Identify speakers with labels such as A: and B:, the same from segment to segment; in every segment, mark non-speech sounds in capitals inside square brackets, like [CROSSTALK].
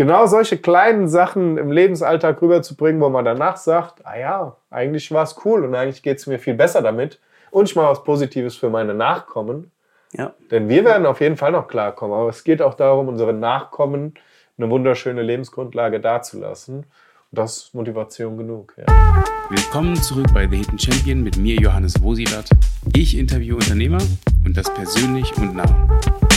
A: genau solche kleinen Sachen im Lebensalltag rüberzubringen, wo man danach sagt, ah ja, eigentlich war es cool und eigentlich geht es mir viel besser damit. Und ich mache was Positives für meine Nachkommen. Ja. Denn wir werden auf jeden Fall noch klarkommen. Aber es geht auch darum, unseren Nachkommen eine wunderschöne Lebensgrundlage dazulassen. Und das ist Motivation genug. Ja.
B: Willkommen zurück bei The Hidden Champion mit mir, Johannes Wosilat. Ich interviewe Unternehmer und das persönlich und nah.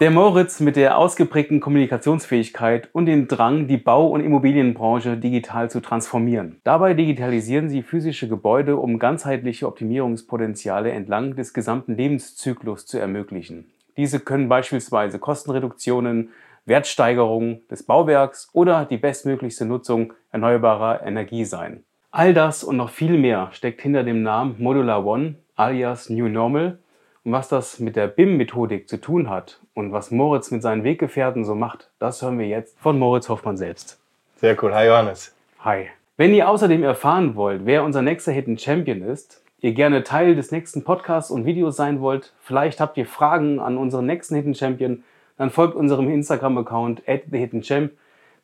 B: Der Moritz mit der ausgeprägten Kommunikationsfähigkeit und dem Drang, die Bau- und Immobilienbranche digital zu transformieren. Dabei digitalisieren sie physische Gebäude, um ganzheitliche Optimierungspotenziale entlang des gesamten Lebenszyklus zu ermöglichen. Diese können beispielsweise Kostenreduktionen, Wertsteigerungen des Bauwerks oder die bestmöglichste Nutzung erneuerbarer Energie sein. All das und noch viel mehr steckt hinter dem Namen Modular One alias New Normal und was das mit der BIM-Methodik zu tun hat und was Moritz mit seinen Weggefährten so macht, das hören wir jetzt von Moritz Hoffmann selbst.
A: Sehr cool. Hi Johannes.
B: Hi. Wenn ihr außerdem erfahren wollt, wer unser nächster Hidden Champion ist, ihr gerne Teil des nächsten Podcasts und Videos sein wollt, vielleicht habt ihr Fragen an unseren nächsten Hidden Champion, dann folgt unserem Instagram-Account at thehiddenchamp,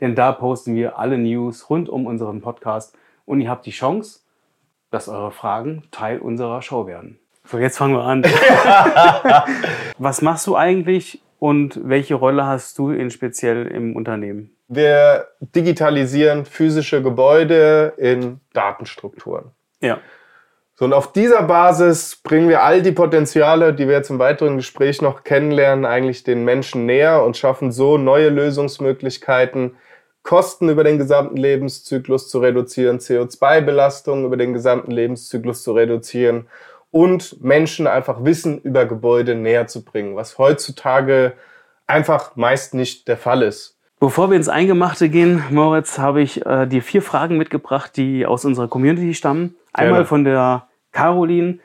B: denn da posten wir alle News rund um unseren Podcast und ihr habt die Chance, dass eure Fragen Teil unserer Show werden. So, jetzt fangen wir an. [LAUGHS] Was machst du eigentlich und welche Rolle hast du in speziell im Unternehmen?
A: Wir digitalisieren physische Gebäude in Datenstrukturen.
B: Ja.
A: So, und auf dieser Basis bringen wir all die Potenziale, die wir jetzt im weiteren Gespräch noch kennenlernen, eigentlich den Menschen näher und schaffen so neue Lösungsmöglichkeiten, Kosten über den gesamten Lebenszyklus zu reduzieren, CO2-Belastung über den gesamten Lebenszyklus zu reduzieren und Menschen einfach Wissen über Gebäude näher zu bringen, was heutzutage einfach meist nicht der Fall ist.
B: Bevor wir ins Eingemachte gehen, Moritz, habe ich äh, dir vier Fragen mitgebracht, die aus unserer Community stammen. Einmal von der Caroline.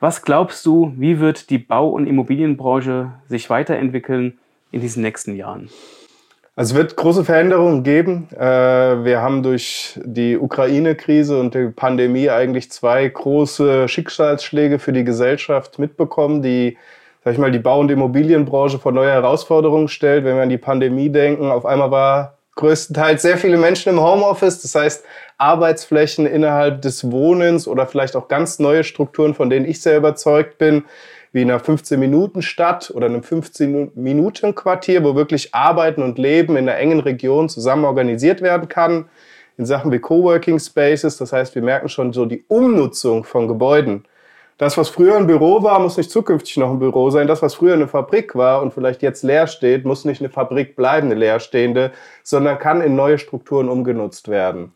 B: Was glaubst du, wie wird die Bau- und Immobilienbranche sich weiterentwickeln in diesen nächsten Jahren?
A: Also es wird große Veränderungen geben. Äh, wir haben durch die Ukraine-Krise und die Pandemie eigentlich zwei große Schicksalsschläge für die Gesellschaft mitbekommen, die, sag ich mal, die Bau- und Immobilienbranche vor neue Herausforderungen stellt. Wenn wir an die Pandemie denken, auf einmal war größtenteils sehr viele Menschen im Homeoffice. Das heißt, Arbeitsflächen innerhalb des Wohnens oder vielleicht auch ganz neue Strukturen, von denen ich sehr überzeugt bin, wie in einer 15-Minuten-Stadt oder einem 15-Minuten-Quartier, wo wirklich Arbeiten und Leben in einer engen Region zusammen organisiert werden kann. In Sachen wie Coworking Spaces, das heißt, wir merken schon so die Umnutzung von Gebäuden. Das, was früher ein Büro war, muss nicht zukünftig noch ein Büro sein. Das, was früher eine Fabrik war und vielleicht jetzt leer steht, muss nicht eine Fabrik bleiben, eine leerstehende, sondern kann in neue Strukturen umgenutzt werden.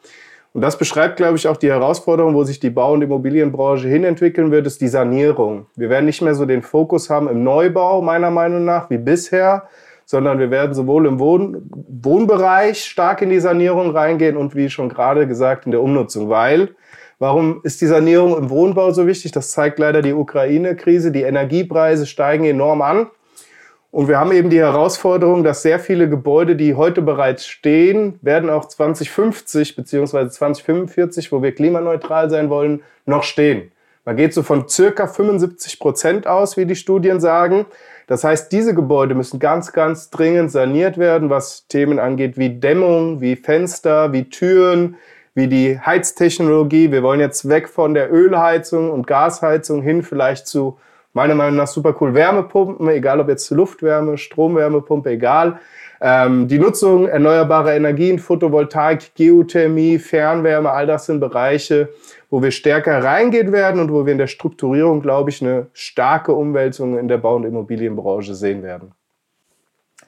A: Und das beschreibt, glaube ich, auch die Herausforderung, wo sich die Bau- und Immobilienbranche hinentwickeln wird, ist die Sanierung. Wir werden nicht mehr so den Fokus haben im Neubau, meiner Meinung nach, wie bisher, sondern wir werden sowohl im Wohn Wohnbereich stark in die Sanierung reingehen und wie schon gerade gesagt in der Umnutzung, weil Warum ist die Sanierung im Wohnbau so wichtig? Das zeigt leider die Ukraine-Krise. Die Energiepreise steigen enorm an. Und wir haben eben die Herausforderung, dass sehr viele Gebäude, die heute bereits stehen, werden auch 2050 bzw. 2045, wo wir klimaneutral sein wollen, noch stehen. Man geht so von circa 75 Prozent aus, wie die Studien sagen. Das heißt, diese Gebäude müssen ganz, ganz dringend saniert werden, was Themen angeht wie Dämmung, wie Fenster, wie Türen, wie die Heiztechnologie. Wir wollen jetzt weg von der Ölheizung und Gasheizung hin vielleicht zu meiner Meinung nach super cool. Wärmepumpen, egal ob jetzt Luftwärme, Stromwärmepumpe, egal. Ähm, die Nutzung erneuerbarer Energien, Photovoltaik, Geothermie, Fernwärme, all das sind Bereiche, wo wir stärker reingehen werden und wo wir in der Strukturierung, glaube ich, eine starke Umwälzung in der Bau- und Immobilienbranche sehen werden.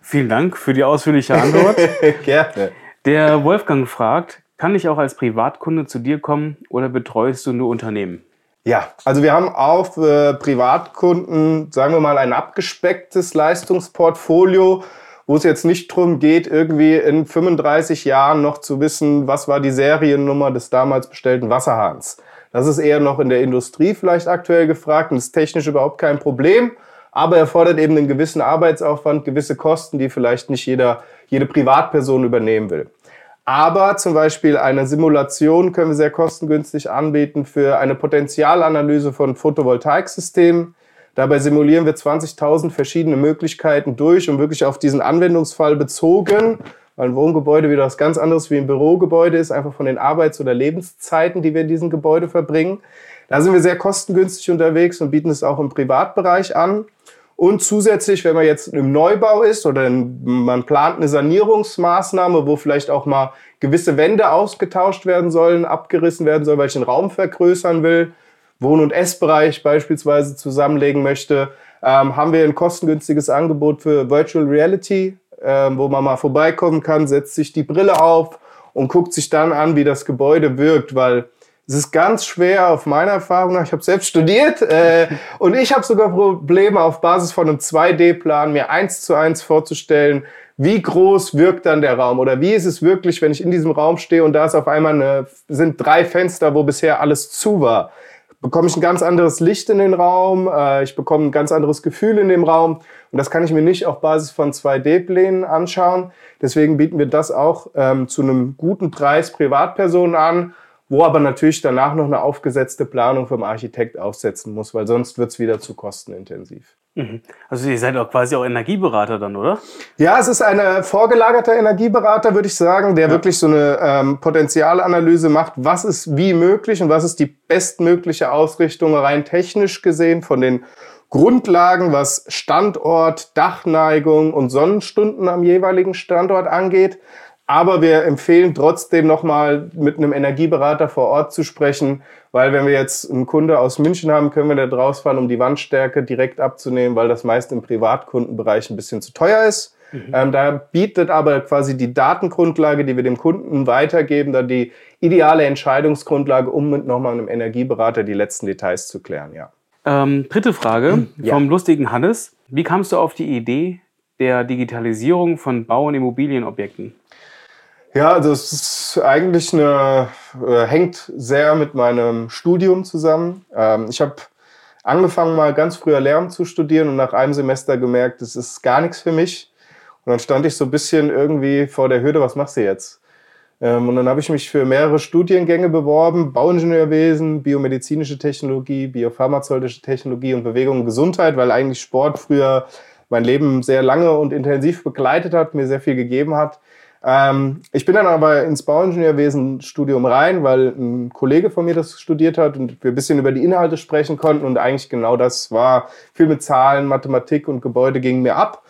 B: Vielen Dank für die ausführliche Antwort. [LAUGHS]
A: Gerne.
B: Der Wolfgang fragt, kann ich auch als Privatkunde zu dir kommen oder betreust du nur Unternehmen?
A: Ja, also wir haben auch für Privatkunden, sagen wir mal, ein abgespecktes Leistungsportfolio, wo es jetzt nicht darum geht, irgendwie in 35 Jahren noch zu wissen, was war die Seriennummer des damals bestellten Wasserhahns. Das ist eher noch in der Industrie vielleicht aktuell gefragt und ist technisch überhaupt kein Problem, aber erfordert eben einen gewissen Arbeitsaufwand, gewisse Kosten, die vielleicht nicht jeder, jede Privatperson übernehmen will. Aber zum Beispiel eine Simulation können wir sehr kostengünstig anbieten für eine Potenzialanalyse von Photovoltaiksystemen. Dabei simulieren wir 20.000 verschiedene Möglichkeiten durch und wirklich auf diesen Anwendungsfall bezogen, weil ein Wohngebäude wieder was ganz anderes wie ein Bürogebäude ist, einfach von den Arbeits- oder Lebenszeiten, die wir in diesem Gebäude verbringen. Da sind wir sehr kostengünstig unterwegs und bieten es auch im Privatbereich an. Und zusätzlich, wenn man jetzt im Neubau ist oder man plant eine Sanierungsmaßnahme, wo vielleicht auch mal gewisse Wände ausgetauscht werden sollen, abgerissen werden soll, weil ich den Raum vergrößern will, Wohn- und Essbereich beispielsweise zusammenlegen möchte, ähm, haben wir ein kostengünstiges Angebot für Virtual Reality, ähm, wo man mal vorbeikommen kann, setzt sich die Brille auf und guckt sich dann an, wie das Gebäude wirkt, weil es ist ganz schwer auf meiner Erfahrung nach, ich habe selbst studiert äh, [LAUGHS] und ich habe sogar Probleme auf Basis von einem 2D-Plan mir eins zu eins vorzustellen, wie groß wirkt dann der Raum oder wie ist es wirklich, wenn ich in diesem Raum stehe und da ist auf einmal eine, sind drei Fenster, wo bisher alles zu war bekomme ich ein ganz anderes Licht in den Raum, äh, ich bekomme ein ganz anderes Gefühl in dem Raum und das kann ich mir nicht auf Basis von 2D-Plänen anschauen. Deswegen bieten wir das auch ähm, zu einem guten Preis Privatpersonen an, wo aber natürlich danach noch eine aufgesetzte Planung vom Architekt aufsetzen muss, weil sonst wird es wieder zu kostenintensiv.
B: Mhm. Also ihr seid auch quasi auch Energieberater dann, oder?
A: Ja, es ist ein vorgelagerter Energieberater, würde ich sagen, der ja. wirklich so eine ähm, Potenzialanalyse macht, was ist wie möglich und was ist die bestmögliche Ausrichtung rein technisch gesehen von den Grundlagen, was Standort, Dachneigung und Sonnenstunden am jeweiligen Standort angeht. Aber wir empfehlen trotzdem nochmal mit einem Energieberater vor Ort zu sprechen, weil wenn wir jetzt einen Kunde aus München haben, können wir da draus fahren, um die Wandstärke direkt abzunehmen, weil das meist im Privatkundenbereich ein bisschen zu teuer ist. Mhm. Ähm, da bietet aber quasi die Datengrundlage, die wir dem Kunden weitergeben, da die ideale Entscheidungsgrundlage, um mit nochmal einem Energieberater die letzten Details zu klären, ja.
B: Ähm, dritte Frage ja. vom lustigen Hannes. Wie kamst du auf die Idee der Digitalisierung von Bau- und Immobilienobjekten?
A: Ja, es ist eigentlich eine, äh, hängt sehr mit meinem Studium zusammen. Ähm, ich habe angefangen mal ganz früher Lehramt zu studieren und nach einem Semester gemerkt, das ist gar nichts für mich. Und dann stand ich so ein bisschen irgendwie vor der Hürde, was machst du jetzt? Ähm, und dann habe ich mich für mehrere Studiengänge beworben, Bauingenieurwesen, biomedizinische Technologie, biopharmazeutische Technologie und Bewegung und Gesundheit, weil eigentlich Sport früher mein Leben sehr lange und intensiv begleitet hat, mir sehr viel gegeben hat. Ähm, ich bin dann aber ins Bauingenieurwesen-Studium rein, weil ein Kollege von mir das studiert hat und wir ein bisschen über die Inhalte sprechen konnten und eigentlich genau das war. Viel mit Zahlen, Mathematik und Gebäude ging mir ab.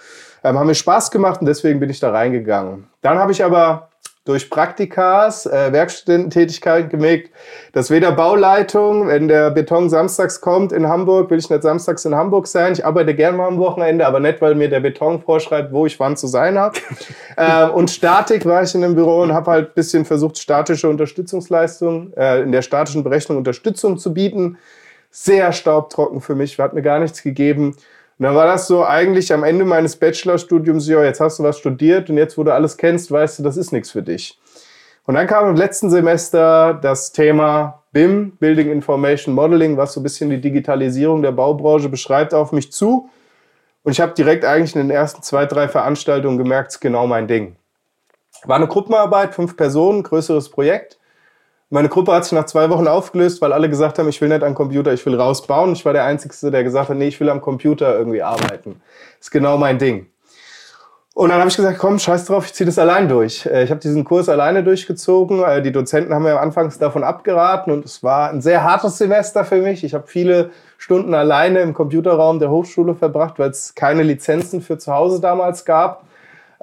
A: Ähm, haben mir Spaß gemacht und deswegen bin ich da reingegangen. Dann habe ich aber durch Praktikas, äh, Werkstudententätigkeit gemerkt, dass weder Bauleitung, wenn der Beton samstags kommt in Hamburg, will ich nicht samstags in Hamburg sein. Ich arbeite gerne mal am Wochenende, aber nicht, weil mir der Beton vorschreibt, wo ich wann zu sein habe. [LAUGHS] äh, und Statik war ich in einem Büro und habe halt ein bisschen versucht, statische Unterstützungsleistung, äh, in der statischen Berechnung Unterstützung zu bieten. Sehr staubtrocken für mich, hat mir gar nichts gegeben. Und dann war das so eigentlich am Ende meines Bachelorstudiums, ja, jetzt hast du was studiert und jetzt, wo du alles kennst, weißt du, das ist nichts für dich. Und dann kam im letzten Semester das Thema BIM, Building Information Modeling, was so ein bisschen die Digitalisierung der Baubranche beschreibt, auf mich zu. Und ich habe direkt eigentlich in den ersten zwei, drei Veranstaltungen gemerkt, es ist genau mein Ding. War eine Gruppenarbeit, fünf Personen, größeres Projekt. Meine Gruppe hat sich nach zwei Wochen aufgelöst, weil alle gesagt haben, ich will nicht am Computer, ich will rausbauen. Ich war der Einzige, der gesagt hat, nee, ich will am Computer irgendwie arbeiten. Ist genau mein Ding. Und dann habe ich gesagt, komm, scheiß drauf, ich ziehe das allein durch. Äh, ich habe diesen Kurs alleine durchgezogen. Äh, die Dozenten haben mir anfangs davon abgeraten und es war ein sehr hartes Semester für mich. Ich habe viele Stunden alleine im Computerraum der Hochschule verbracht, weil es keine Lizenzen für zu Hause damals gab.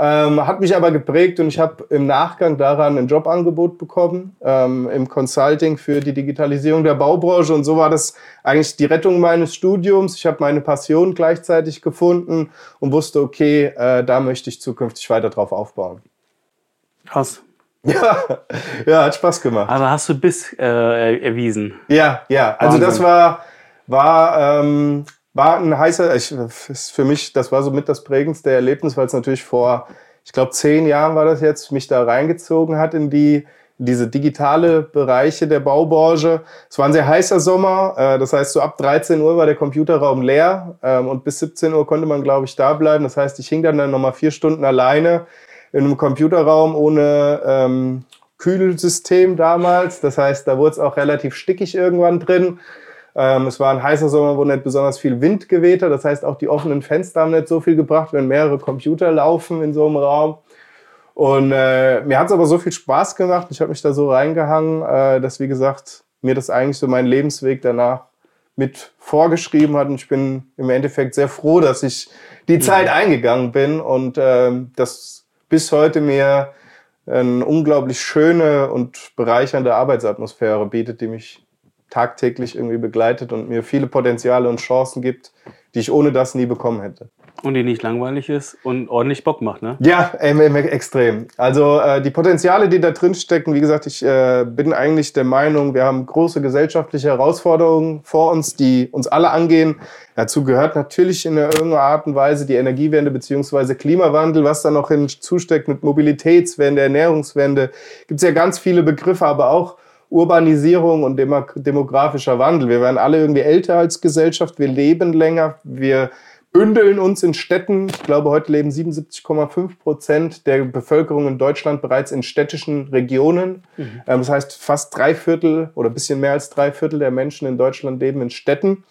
A: Ähm, hat mich aber geprägt und ich habe im Nachgang daran ein Jobangebot bekommen ähm, im Consulting für die Digitalisierung der Baubranche. Und so war das eigentlich die Rettung meines Studiums. Ich habe meine Passion gleichzeitig gefunden und wusste, okay, äh, da möchte ich zukünftig weiter drauf aufbauen.
B: Krass. [LAUGHS]
A: Ja, ja, hat Spaß gemacht.
B: Aber hast du Biss äh, erwiesen?
A: Ja, ja. Also Wahnsinn. das war, war ähm, war ein heißer, ich, ist für mich, das war so mit das prägendste Erlebnis, weil es natürlich vor, ich glaube, zehn Jahren war das jetzt, mich da reingezogen hat in die diese digitale Bereiche der Baubranche. Es war ein sehr heißer Sommer, äh, das heißt, so ab 13 Uhr war der Computerraum leer ähm, und bis 17 Uhr konnte man, glaube ich, da bleiben. Das heißt, ich hing dann, dann nochmal vier Stunden alleine in einem Computerraum ohne ähm, Kühlsystem damals. Das heißt, da wurde es auch relativ stickig irgendwann drin. Ähm, es war ein heißer Sommer, wo nicht besonders viel Wind geweht hat. Das heißt, auch die offenen Fenster haben nicht so viel gebracht, wenn mehrere Computer laufen in so einem Raum. Und äh, mir hat es aber so viel Spaß gemacht. Ich habe mich da so reingehangen, äh, dass, wie gesagt, mir das eigentlich so mein Lebensweg danach mit vorgeschrieben hat. Und ich bin im Endeffekt sehr froh, dass ich die mhm. Zeit eingegangen bin und äh, das bis heute mir eine unglaublich schöne und bereichernde Arbeitsatmosphäre bietet, die mich tagtäglich irgendwie begleitet und mir viele Potenziale und Chancen gibt, die ich ohne das nie bekommen hätte.
B: Und die nicht langweilig ist und ordentlich Bock macht, ne?
A: Ja, extrem. Also äh, die Potenziale, die da drin stecken, wie gesagt, ich äh, bin eigentlich der Meinung, wir haben große gesellschaftliche Herausforderungen vor uns, die uns alle angehen. Dazu gehört natürlich in irgendeiner Art und Weise die Energiewende bzw. Klimawandel, was da noch hinzusteckt mit Mobilitätswende, Ernährungswende. Gibt es ja ganz viele Begriffe, aber auch Urbanisierung und demografischer Wandel. Wir werden alle irgendwie älter als Gesellschaft, wir leben länger, wir bündeln uns in Städten. Ich glaube, heute leben 77,5 Prozent der Bevölkerung in Deutschland bereits in städtischen Regionen. Mhm. Ähm, das heißt, fast drei Viertel oder ein bisschen mehr als drei Viertel der Menschen in Deutschland leben in Städten.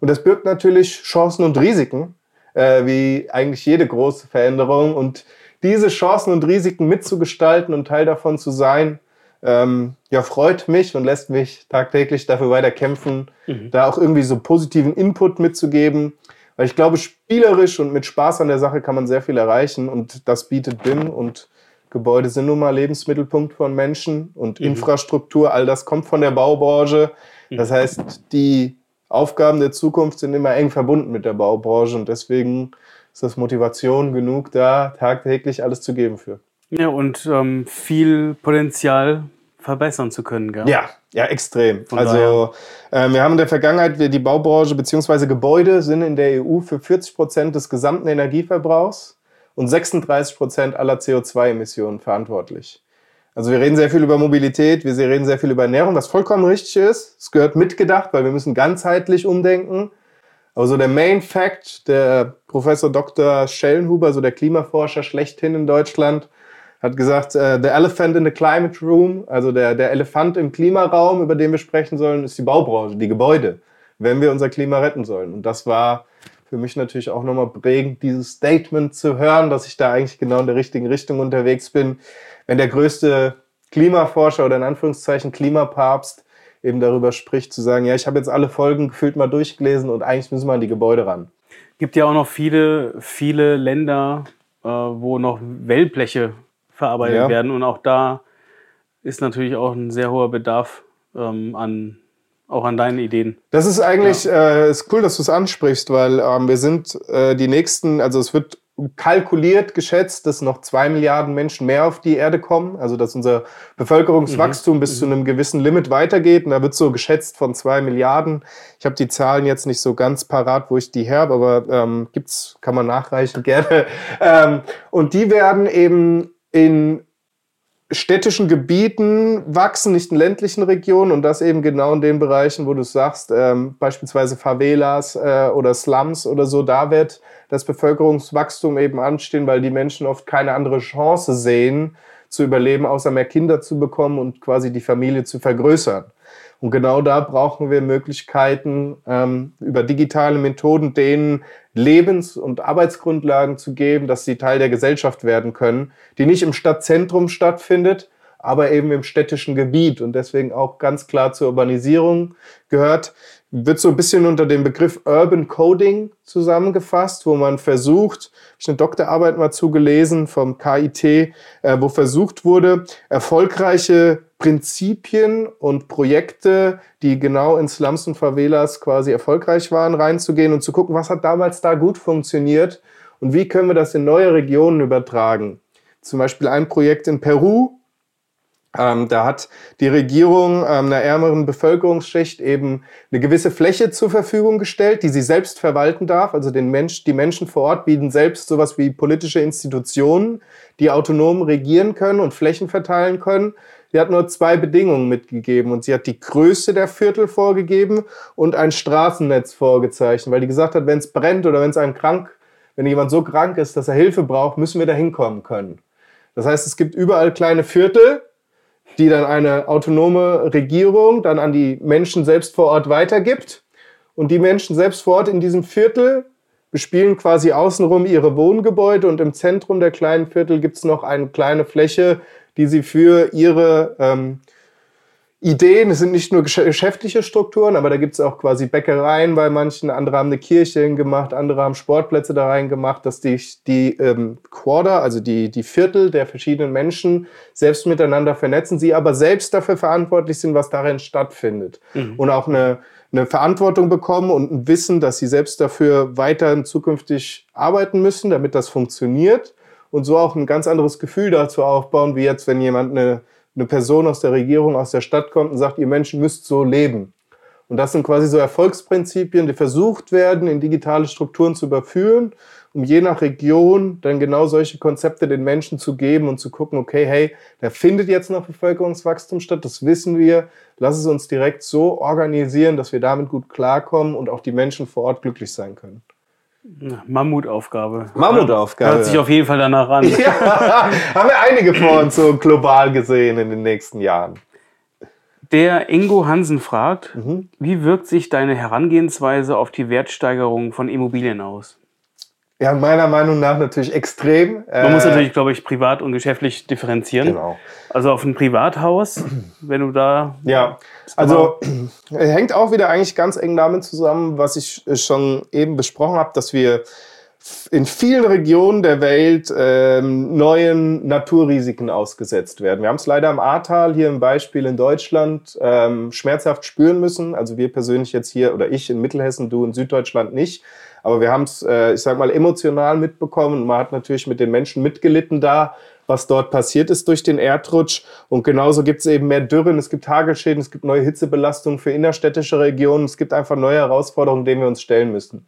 A: Und das birgt natürlich Chancen und Risiken, äh, wie eigentlich jede große Veränderung. Und diese Chancen und Risiken mitzugestalten und Teil davon zu sein, ähm, ja, freut mich und lässt mich tagtäglich dafür weiter kämpfen, mhm. da auch irgendwie so positiven Input mitzugeben. Weil ich glaube, spielerisch und mit Spaß an der Sache kann man sehr viel erreichen und das bietet BIM und Gebäude sind nun mal Lebensmittelpunkt von Menschen und mhm. Infrastruktur, all das kommt von der Baubranche. Mhm. Das heißt, die Aufgaben der Zukunft sind immer eng verbunden mit der Baubranche und deswegen ist das Motivation genug, da tagtäglich alles zu geben für.
B: Ja, und ähm, viel Potenzial verbessern zu können,
A: gell? Ja, ja, extrem. Von also äh, wir haben in der Vergangenheit, die Baubranche bzw. Gebäude sind in der EU für 40 Prozent des gesamten Energieverbrauchs und 36 Prozent aller CO2-Emissionen verantwortlich. Also wir reden sehr viel über Mobilität, wir reden sehr viel über Ernährung, was vollkommen richtig ist. Es gehört mitgedacht, weil wir müssen ganzheitlich umdenken. Aber so der Main Fact, der Professor Dr. Schellenhuber, so der Klimaforscher schlechthin in Deutschland, hat gesagt, äh, the elephant in the climate room, also der, der Elefant im Klimaraum, über den wir sprechen sollen, ist die Baubranche, die Gebäude, wenn wir unser Klima retten sollen. Und das war für mich natürlich auch nochmal prägend, dieses Statement zu hören, dass ich da eigentlich genau in der richtigen Richtung unterwegs bin. Wenn der größte Klimaforscher oder in Anführungszeichen Klimapapst eben darüber spricht, zu sagen, ja, ich habe jetzt alle Folgen gefühlt mal durchgelesen und eigentlich müssen wir an die Gebäude ran.
B: Gibt ja auch noch viele, viele Länder, äh, wo noch Wellbleche verarbeitet ja. werden. Und auch da ist natürlich auch ein sehr hoher Bedarf ähm, an auch an deinen Ideen.
A: Das ist eigentlich ja. äh, ist cool, dass du es ansprichst, weil ähm, wir sind äh, die nächsten, also es wird kalkuliert, geschätzt, dass noch zwei Milliarden Menschen mehr auf die Erde kommen, also dass unser Bevölkerungswachstum mhm. bis mhm. zu einem gewissen Limit weitergeht. Und da wird so geschätzt von zwei Milliarden. Ich habe die Zahlen jetzt nicht so ganz parat, wo ich die her habe, aber ähm, gibt's, kann man nachreichen [LAUGHS] gerne. Ähm, und die werden eben in städtischen Gebieten wachsen, nicht in ländlichen Regionen und das eben genau in den Bereichen, wo du sagst, ähm, beispielsweise Favelas äh, oder Slums oder so, da wird das Bevölkerungswachstum eben anstehen, weil die Menschen oft keine andere Chance sehen, zu überleben, außer mehr Kinder zu bekommen und quasi die Familie zu vergrößern. Und genau da brauchen wir Möglichkeiten, ähm, über digitale Methoden denen Lebens- und Arbeitsgrundlagen zu geben, dass sie Teil der Gesellschaft werden können, die nicht im Stadtzentrum stattfindet, aber eben im städtischen Gebiet. Und deswegen auch ganz klar zur Urbanisierung gehört wird so ein bisschen unter dem Begriff Urban Coding zusammengefasst, wo man versucht, ich eine Doktorarbeit mal zugelesen vom KIT, äh, wo versucht wurde, erfolgreiche Prinzipien und Projekte, die genau in Slums und Favelas quasi erfolgreich waren, reinzugehen und zu gucken, was hat damals da gut funktioniert und wie können wir das in neue Regionen übertragen. Zum Beispiel ein Projekt in Peru, ähm, da hat die Regierung ähm, einer ärmeren Bevölkerungsschicht eben eine gewisse Fläche zur Verfügung gestellt, die sie selbst verwalten darf. Also den Mensch, die Menschen vor Ort bieten selbst sowas wie politische Institutionen, die autonom regieren können und Flächen verteilen können. Sie hat nur zwei Bedingungen mitgegeben und sie hat die Größe der Viertel vorgegeben und ein Straßennetz vorgezeichnet, weil die gesagt hat, wenn es brennt oder wenn es einem krank, wenn jemand so krank ist, dass er Hilfe braucht, müssen wir da hinkommen können. Das heißt, es gibt überall kleine Viertel, die dann eine autonome Regierung dann an die Menschen selbst vor Ort weitergibt. Und die Menschen selbst vor Ort in diesem Viertel bespielen quasi außenrum ihre Wohngebäude und im Zentrum der kleinen Viertel gibt es noch eine kleine Fläche, die sie für ihre ähm, Ideen, es sind nicht nur geschäftliche Strukturen, aber da gibt es auch quasi Bäckereien bei manchen, andere haben eine Kirche hingemacht, andere haben Sportplätze da reingemacht, dass die, die ähm, Quarter, also die, die Viertel der verschiedenen Menschen selbst miteinander vernetzen, sie aber selbst dafür verantwortlich sind, was darin stattfindet. Mhm. Und auch eine, eine Verantwortung bekommen und ein Wissen, dass sie selbst dafür weiterhin zukünftig arbeiten müssen, damit das funktioniert und so auch ein ganz anderes Gefühl dazu aufbauen, wie jetzt, wenn jemand eine eine Person aus der Regierung, aus der Stadt kommt und sagt, ihr Menschen müsst so leben. Und das sind quasi so Erfolgsprinzipien, die versucht werden, in digitale Strukturen zu überführen, um je nach Region dann genau solche Konzepte den Menschen zu geben und zu gucken, okay, hey, da findet jetzt noch Bevölkerungswachstum statt, das wissen wir, lass es uns direkt so organisieren, dass wir damit gut klarkommen und auch die Menschen vor Ort glücklich sein können.
B: Mammutaufgabe.
A: Mammutaufgabe.
B: Hört sich auf jeden Fall danach an. [LAUGHS]
A: Ja, haben wir einige vor uns so global gesehen in den nächsten Jahren.
B: Der Ingo Hansen fragt, mhm. wie wirkt sich deine Herangehensweise auf die Wertsteigerung von Immobilien aus?
A: Ja, meiner Meinung nach natürlich extrem.
B: Man äh, muss natürlich, glaube ich, privat und geschäftlich differenzieren. Genau. Also auf ein Privathaus, [CLEARS THROAT] wenn du da.
A: Ja, also hängt auch wieder eigentlich ganz eng damit zusammen, was ich schon eben besprochen habe, dass wir in vielen Regionen der Welt ähm, neuen Naturrisiken ausgesetzt werden. Wir haben es leider im Ahrtal hier im Beispiel in Deutschland ähm, schmerzhaft spüren müssen. Also wir persönlich jetzt hier oder ich in Mittelhessen, du in Süddeutschland nicht. Aber wir haben es, äh, ich sag mal, emotional mitbekommen. Man hat natürlich mit den Menschen mitgelitten da, was dort passiert ist durch den Erdrutsch. Und genauso gibt es eben mehr Dürren, es gibt Hagelschäden, es gibt neue Hitzebelastungen für innerstädtische Regionen. Es gibt einfach neue Herausforderungen, denen wir uns stellen müssen.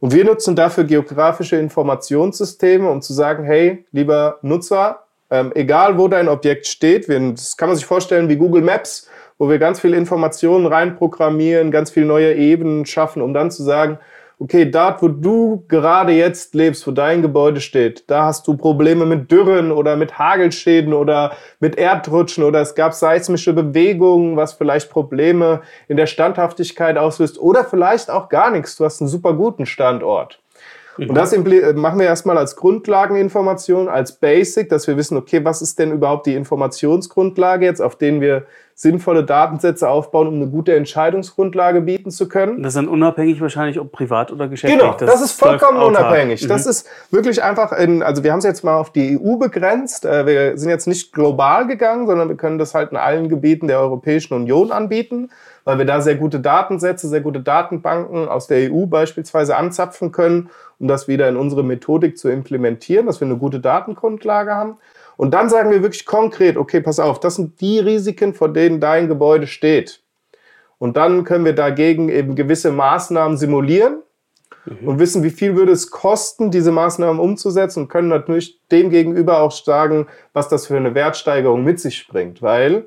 A: Und wir nutzen dafür geografische Informationssysteme, um zu sagen, hey, lieber Nutzer, ähm, egal wo dein Objekt steht, wir, das kann man sich vorstellen wie Google Maps, wo wir ganz viele Informationen reinprogrammieren, ganz viele neue Ebenen schaffen, um dann zu sagen, okay, dort, wo du gerade jetzt lebst, wo dein Gebäude steht, da hast du Probleme mit Dürren oder mit Hagelschäden oder mit Erdrutschen oder es gab seismische Bewegungen, was vielleicht Probleme in der Standhaftigkeit auslöst oder vielleicht auch gar nichts. Du hast einen super guten Standort. Und das machen wir erstmal als Grundlageninformation, als Basic, dass wir wissen, okay, was ist denn überhaupt die Informationsgrundlage jetzt, auf denen wir sinnvolle Datensätze aufbauen, um eine gute Entscheidungsgrundlage bieten zu können.
B: Das ist dann unabhängig wahrscheinlich, ob privat oder geschäftlich.
A: Genau, das, das ist vollkommen unabhängig. Mhm. Das ist wirklich einfach, in, also wir haben es jetzt mal auf die EU begrenzt. Äh, wir sind jetzt nicht global gegangen, sondern wir können das halt in allen Gebieten der Europäischen Union anbieten, weil wir da sehr gute Datensätze, sehr gute Datenbanken aus der EU beispielsweise anzapfen können, um das wieder in unsere Methodik zu implementieren, dass wir eine gute Datengrundlage haben. Und dann sagen wir wirklich konkret, okay, pass auf, das sind die Risiken, vor denen dein Gebäude steht. Und dann können wir dagegen eben gewisse Maßnahmen simulieren mhm. und wissen, wie viel würde es kosten, diese Maßnahmen umzusetzen und können natürlich dem gegenüber auch sagen, was das für eine Wertsteigerung mit sich bringt. Weil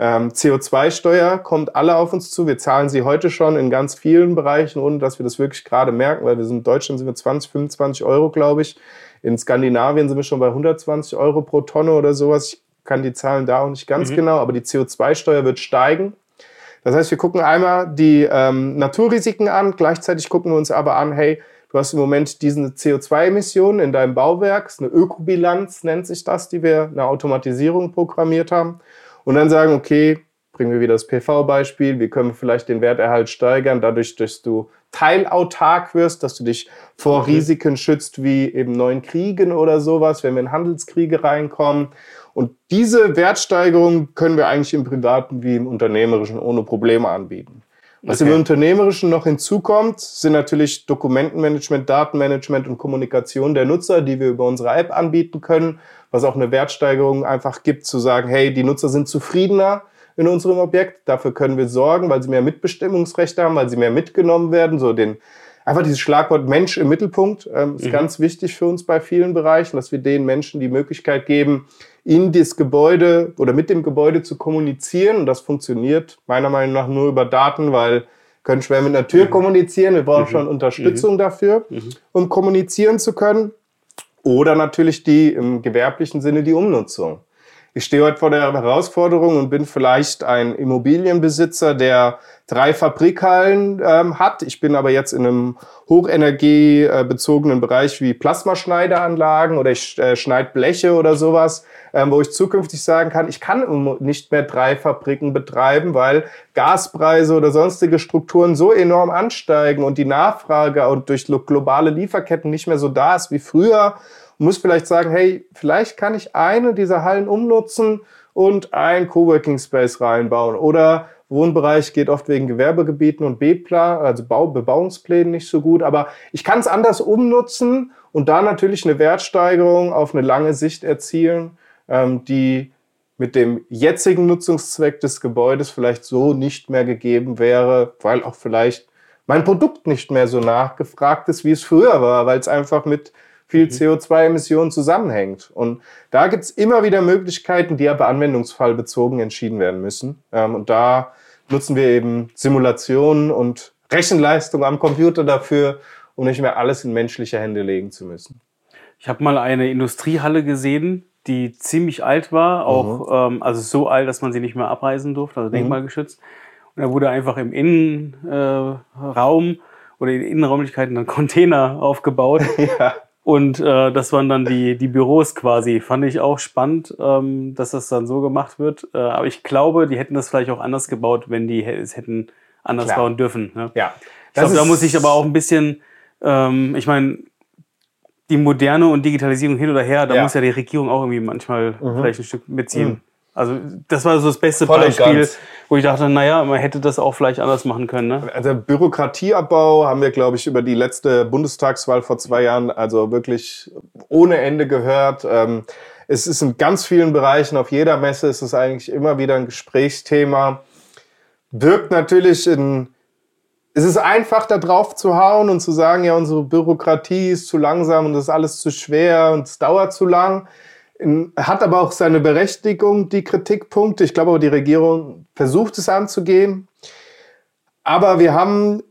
A: ähm, CO2-Steuer kommt alle auf uns zu. Wir zahlen sie heute schon in ganz vielen Bereichen, ohne dass wir das wirklich gerade merken, weil wir sind in Deutschland sind wir 20, 25 Euro, glaube ich. In Skandinavien sind wir schon bei 120 Euro pro Tonne oder sowas. Ich kann die Zahlen da auch nicht ganz mhm. genau, aber die CO2-Steuer wird steigen. Das heißt, wir gucken einmal die ähm, Naturrisiken an, gleichzeitig gucken wir uns aber an, hey, du hast im Moment diese CO2-Emissionen in deinem Bauwerk, eine Ökobilanz nennt sich das, die wir eine Automatisierung programmiert haben. Und dann sagen, okay, bringen wir wieder das PV-Beispiel, wie können wir vielleicht den Werterhalt steigern, dadurch, dass du teilautark wirst, dass du dich vor okay. Risiken schützt, wie eben neuen Kriegen oder sowas, wenn wir in Handelskriege reinkommen. Und diese Wertsteigerung können wir eigentlich im Privaten wie im Unternehmerischen ohne Probleme anbieten. Was okay. im Unternehmerischen noch hinzukommt, sind natürlich Dokumentenmanagement, Datenmanagement und Kommunikation der Nutzer, die wir über unsere App anbieten können, was auch eine Wertsteigerung einfach gibt, zu sagen, hey, die Nutzer sind zufriedener, in unserem Objekt. Dafür können wir sorgen, weil sie mehr Mitbestimmungsrechte haben, weil sie mehr mitgenommen werden. So den, einfach dieses Schlagwort Mensch im Mittelpunkt ähm, ist mhm. ganz wichtig für uns bei vielen Bereichen, dass wir den Menschen die Möglichkeit geben, in das Gebäude oder mit dem Gebäude zu kommunizieren. Und das funktioniert meiner Meinung nach nur über Daten, weil können schwer mit einer Tür mhm. kommunizieren. Wir brauchen mhm. schon Unterstützung mhm. dafür, mhm. um kommunizieren zu können. Oder natürlich die im gewerblichen Sinne die Umnutzung. Ich stehe heute vor der Herausforderung und bin vielleicht ein Immobilienbesitzer, der drei Fabrikhallen ähm, hat. Ich bin aber jetzt in einem hochenergiebezogenen Bereich wie Plasmaschneideranlagen oder ich äh, schneide Bleche oder sowas, ähm, wo ich zukünftig sagen kann, ich kann nicht mehr drei Fabriken betreiben, weil Gaspreise oder sonstige Strukturen so enorm ansteigen und die Nachfrage und durch globale Lieferketten nicht mehr so da ist wie früher muss vielleicht sagen, hey, vielleicht kann ich eine dieser Hallen umnutzen und ein Coworking Space reinbauen. Oder Wohnbereich geht oft wegen Gewerbegebieten und B-Plan, also Bau, Bebauungsplänen nicht so gut. Aber ich kann es anders umnutzen und da natürlich eine Wertsteigerung auf eine lange Sicht erzielen, ähm, die mit dem jetzigen Nutzungszweck des Gebäudes vielleicht so nicht mehr gegeben wäre, weil auch vielleicht mein Produkt nicht mehr so nachgefragt ist, wie es früher war, weil es einfach mit viel mhm. CO2-Emissionen zusammenhängt. Und da gibt es immer wieder Möglichkeiten, die aber anwendungsfallbezogen entschieden werden müssen. Ähm, und da nutzen wir eben Simulationen und Rechenleistung am Computer dafür, um nicht mehr alles in menschliche Hände legen zu müssen.
B: Ich habe mal eine Industriehalle gesehen, die ziemlich alt war, auch mhm. ähm, also so alt, dass man sie nicht mehr abreißen durfte, also mhm. denkmalgeschützt. Und da wurde einfach im Innenraum äh, oder in den Innenräumlichkeiten ein [LAUGHS] Container aufgebaut. [LAUGHS] ja. Und äh, das waren dann die, die Büros quasi. Fand ich auch spannend, ähm, dass das dann so gemacht wird. Äh, aber ich glaube, die hätten das vielleicht auch anders gebaut, wenn die es hätten anders Klar. bauen dürfen. Ne?
A: Ja.
B: Ich glaube, da muss ich aber auch ein bisschen, ähm, ich meine, die Moderne und Digitalisierung hin oder her, da ja. muss ja die Regierung auch irgendwie manchmal mhm. vielleicht ein Stück mitziehen. Mhm. Also das war so das beste Voll Beispiel, wo ich dachte, naja, man hätte das auch vielleicht anders machen können. Ne?
A: Also Bürokratieabbau haben wir, glaube ich, über die letzte Bundestagswahl vor zwei Jahren also wirklich ohne Ende gehört. Ähm, es ist in ganz vielen Bereichen, auf jeder Messe ist es eigentlich immer wieder ein Gesprächsthema. Wirkt natürlich in es ist einfach, da drauf zu hauen und zu sagen, ja, unsere Bürokratie ist zu langsam und das ist alles zu schwer und es dauert zu lang. Hat aber auch seine Berechtigung, die Kritikpunkte. Ich glaube aber, die Regierung versucht es anzugehen. Aber wir haben,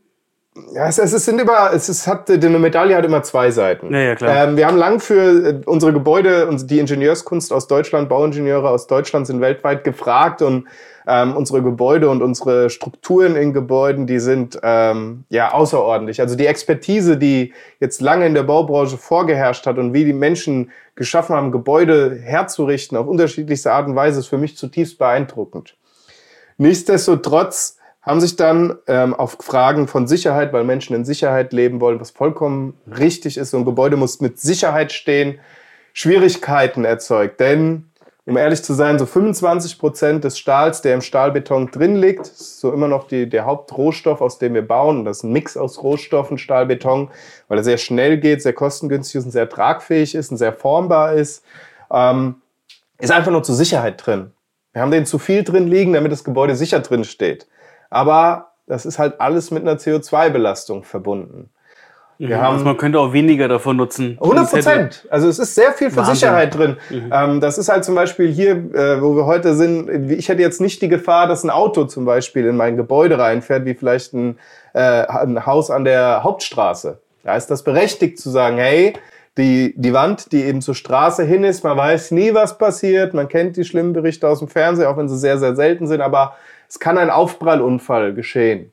A: ja, es, es sind immer, es ist, hat, eine Medaille hat immer zwei Seiten.
B: Ja, ja, klar.
A: Ähm, wir haben lang für äh, unsere Gebäude und die Ingenieurskunst aus Deutschland, Bauingenieure aus Deutschland sind weltweit gefragt und ähm, unsere Gebäude und unsere Strukturen in Gebäuden, die sind ähm, ja außerordentlich. Also die Expertise, die jetzt lange in der Baubranche vorgeherrscht hat und wie die Menschen geschaffen haben, Gebäude herzurichten auf unterschiedlichste Art und Weise, ist für mich zutiefst beeindruckend. Nichtsdestotrotz haben sich dann ähm, auf Fragen von Sicherheit, weil Menschen in Sicherheit leben wollen, was vollkommen richtig ist, so ein Gebäude muss mit Sicherheit stehen, Schwierigkeiten erzeugt. Denn um ehrlich zu sein, so 25 Prozent des Stahls, der im Stahlbeton drin liegt, so immer noch die, der Hauptrohstoff, aus dem wir bauen. das ist ein Mix aus Rohstoffen, Stahlbeton, weil er sehr schnell geht, sehr kostengünstig ist und sehr tragfähig ist und sehr formbar ist. Ähm, ist einfach nur zur Sicherheit drin. Wir haben den zu viel drin liegen, damit das Gebäude sicher drin steht. Aber das ist halt alles mit einer CO2-Belastung verbunden.
B: Wir mhm, haben, also man könnte auch weniger davon nutzen.
A: 100 Prozent. Also es ist sehr viel für Wahnsinn. Sicherheit drin. Mhm. Ähm, das ist halt zum Beispiel hier, äh, wo wir heute sind. Ich hätte jetzt nicht die Gefahr, dass ein Auto zum Beispiel in mein Gebäude reinfährt, wie vielleicht ein, äh, ein Haus an der Hauptstraße. Da ist das berechtigt zu sagen, hey, die, die Wand, die eben zur Straße hin ist, man weiß nie, was passiert. Man kennt die schlimmen Berichte aus dem Fernsehen, auch wenn sie sehr, sehr selten sind. Aber es kann ein Aufprallunfall geschehen.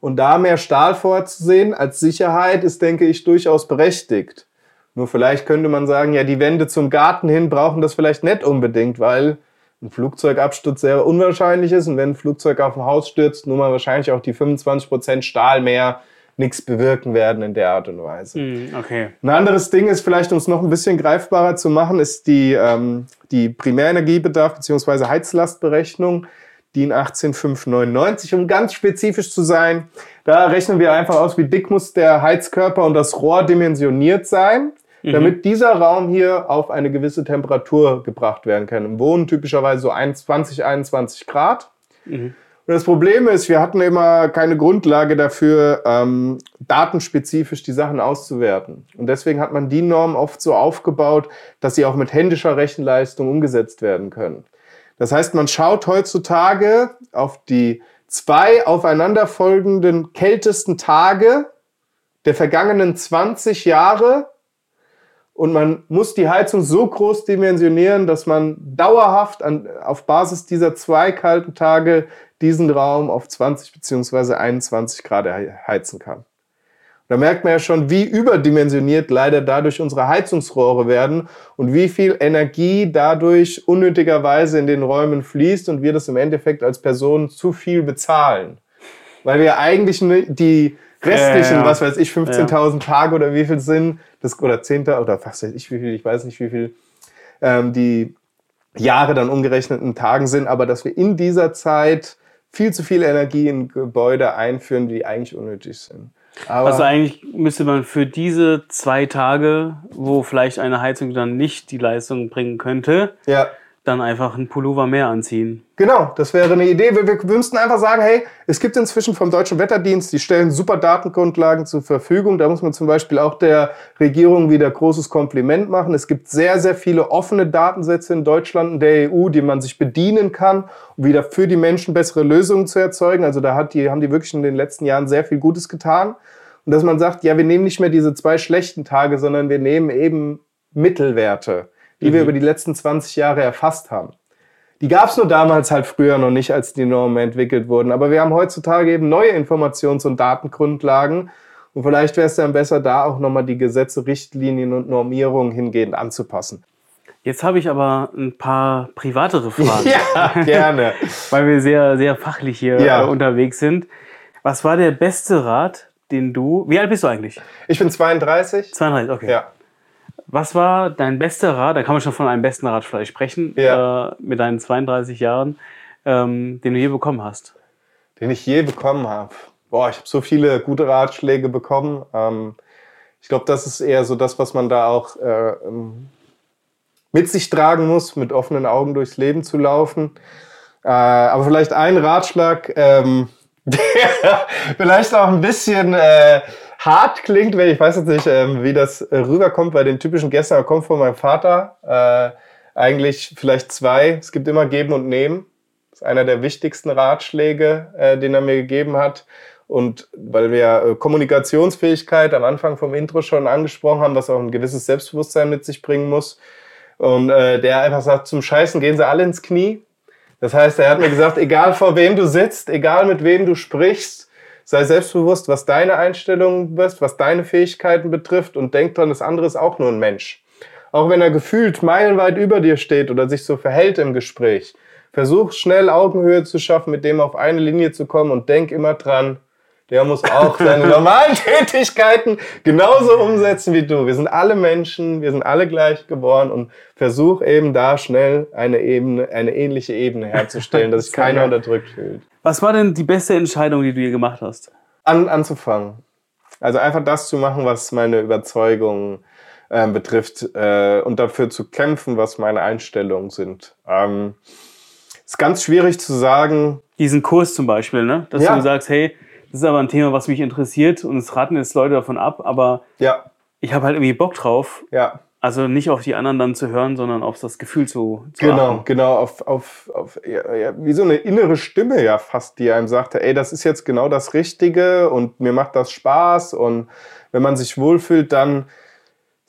A: Und da mehr Stahl vorzusehen als Sicherheit ist, denke ich, durchaus berechtigt. Nur vielleicht könnte man sagen, ja, die Wände zum Garten hin brauchen das vielleicht nicht unbedingt, weil ein Flugzeugabsturz sehr unwahrscheinlich ist und wenn ein Flugzeug auf ein Haus stürzt, nur mal wahrscheinlich auch die 25% Stahl mehr nichts bewirken werden in der Art und Weise.
B: Hm, okay.
A: Ein anderes Ding ist vielleicht, um es noch ein bisschen greifbarer zu machen, ist die, ähm, die Primärenergiebedarf bzw. Heizlastberechnung. DIN 18599, um ganz spezifisch zu sein. Da rechnen wir einfach aus, wie dick muss der Heizkörper und das Rohr dimensioniert sein, mhm. damit dieser Raum hier auf eine gewisse Temperatur gebracht werden kann. Im Wohnen typischerweise so 20, 21 Grad. Mhm. Und das Problem ist, wir hatten immer keine Grundlage dafür, ähm, datenspezifisch die Sachen auszuwerten. Und deswegen hat man die Norm oft so aufgebaut, dass sie auch mit händischer Rechenleistung umgesetzt werden können. Das heißt, man schaut heutzutage auf die zwei aufeinanderfolgenden kältesten Tage der vergangenen 20 Jahre und man muss die Heizung so groß dimensionieren, dass man dauerhaft an, auf Basis dieser zwei kalten Tage diesen Raum auf 20 bzw. 21 Grad heizen kann. Da merkt man ja schon, wie überdimensioniert leider dadurch unsere Heizungsrohre werden und wie viel Energie dadurch unnötigerweise in den Räumen fließt und wir das im Endeffekt als Personen zu viel bezahlen. Weil wir eigentlich die restlichen, ja, ja. was weiß ich, 15.000 ja. Tage oder wie viel sind, das, oder 10. oder was weiß ich wie viel, ich weiß nicht wie viel, ähm, die Jahre dann umgerechneten Tagen sind, aber dass wir in dieser Zeit viel zu viel Energie in Gebäude einführen, die eigentlich unnötig sind.
B: Aber also eigentlich müsste man für diese zwei Tage, wo vielleicht eine Heizung dann nicht die Leistung bringen könnte, ja. Dann einfach einen Pullover mehr anziehen.
A: Genau, das wäre eine Idee. Wir, wir, müssten einfach sagen, hey, es gibt inzwischen vom Deutschen Wetterdienst, die stellen super Datengrundlagen zur Verfügung. Da muss man zum Beispiel auch der Regierung wieder großes Kompliment machen. Es gibt sehr, sehr viele offene Datensätze in Deutschland und der EU, die man sich bedienen kann, um wieder für die Menschen bessere Lösungen zu erzeugen. Also da hat die, haben die wirklich in den letzten Jahren sehr viel Gutes getan. Und dass man sagt, ja, wir nehmen nicht mehr diese zwei schlechten Tage, sondern wir nehmen eben Mittelwerte, die mhm. wir über die letzten 20 Jahre erfasst haben. Die gab es nur damals halt früher noch nicht, als die Normen entwickelt wurden. Aber wir haben heutzutage eben neue Informations- und Datengrundlagen. Und vielleicht wäre es dann besser, da auch nochmal die Gesetze, Richtlinien und Normierungen hingehend anzupassen.
B: Jetzt habe ich aber ein paar privatere [LAUGHS] Fragen.
A: ja, gerne. [LAUGHS]
B: Weil wir sehr, sehr fachlich hier ja. Äh, unterwegs sind. Was war der beste Rat, den du. Wie alt bist du eigentlich?
A: Ich bin 32.
B: 32, okay. Ja. Was war dein bester Rat? Da kann man schon von einem besten Rat vielleicht sprechen, ja. äh, mit deinen 32 Jahren, ähm, den du je bekommen hast.
A: Den ich je bekommen habe. Boah, ich habe so viele gute Ratschläge bekommen. Ähm, ich glaube, das ist eher so das, was man da auch äh, ähm, mit sich tragen muss, mit offenen Augen durchs Leben zu laufen. Äh, aber vielleicht ein Ratschlag, ähm, [LAUGHS] der vielleicht auch ein bisschen äh, hart klingt, wenn ich weiß jetzt nicht, ähm, wie das äh, rüberkommt bei den typischen Gästen, aber kommt von meinem Vater. Äh, eigentlich vielleicht zwei. Es gibt immer Geben und Nehmen. Das ist einer der wichtigsten Ratschläge, äh, den er mir gegeben hat. Und weil wir äh, Kommunikationsfähigkeit am Anfang vom Intro schon angesprochen haben, was auch ein gewisses Selbstbewusstsein mit sich bringen muss. Und äh, der einfach sagt, zum Scheißen gehen sie alle ins Knie. Das heißt, er hat mir gesagt, egal vor wem du sitzt, egal mit wem du sprichst, sei selbstbewusst, was deine Einstellungen bist, was deine Fähigkeiten betrifft und denk dran, das andere ist auch nur ein Mensch. Auch wenn er gefühlt meilenweit über dir steht oder sich so verhält im Gespräch, versuch schnell Augenhöhe zu schaffen, mit dem auf eine Linie zu kommen und denk immer dran, der muss auch seine [LAUGHS] normalen Tätigkeiten genauso umsetzen wie du. Wir sind alle Menschen, wir sind alle gleich geboren und versuch eben da schnell eine Ebene, eine ähnliche Ebene herzustellen, dass sich [LAUGHS] keiner unterdrückt fühlt.
B: Was war denn die beste Entscheidung, die du hier gemacht hast?
A: An, anzufangen. Also einfach das zu machen, was meine Überzeugungen äh, betrifft äh, und dafür zu kämpfen, was meine Einstellungen sind. Ähm, ist ganz schwierig zu sagen.
B: Diesen Kurs zum Beispiel, ne? Dass ja. du sagst, hey, das ist aber ein Thema, was mich interessiert und es raten jetzt Leute davon ab, aber ja. ich habe halt irgendwie Bock drauf. Ja. Also nicht auf die anderen dann zu hören, sondern auf das Gefühl zu,
A: zu Genau, achten. genau, auf, auf, auf ja, ja, wie so eine innere Stimme ja fast, die einem sagte, ey, das ist jetzt genau das Richtige und mir macht das Spaß und wenn man sich wohlfühlt, dann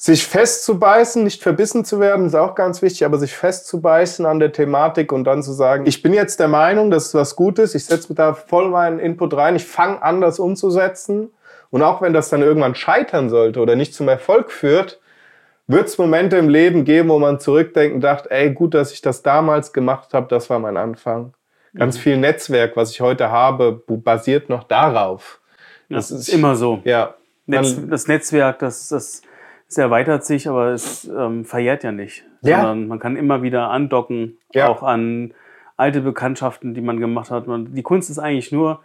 A: sich festzubeißen, nicht verbissen zu werden, ist auch ganz wichtig, aber sich festzubeißen an der Thematik und dann zu sagen, ich bin jetzt der Meinung, das ist was Gutes, ich setze da voll meinen Input rein, ich fange an, das umzusetzen. Und auch wenn das dann irgendwann scheitern sollte oder nicht zum Erfolg führt, wird es Momente im Leben geben, wo man zurückdenkt und dachte, ey, gut, dass ich das damals gemacht habe, das war mein Anfang. Ganz mhm. viel Netzwerk, was ich heute habe, basiert noch darauf.
B: Das ja, ist immer so.
A: Ja.
B: Netz, das Netzwerk, das, das es erweitert sich, aber es ähm, verjährt ja nicht. Ja. Sondern man kann immer wieder andocken, ja. auch an alte Bekanntschaften, die man gemacht hat. Die Kunst ist eigentlich nur,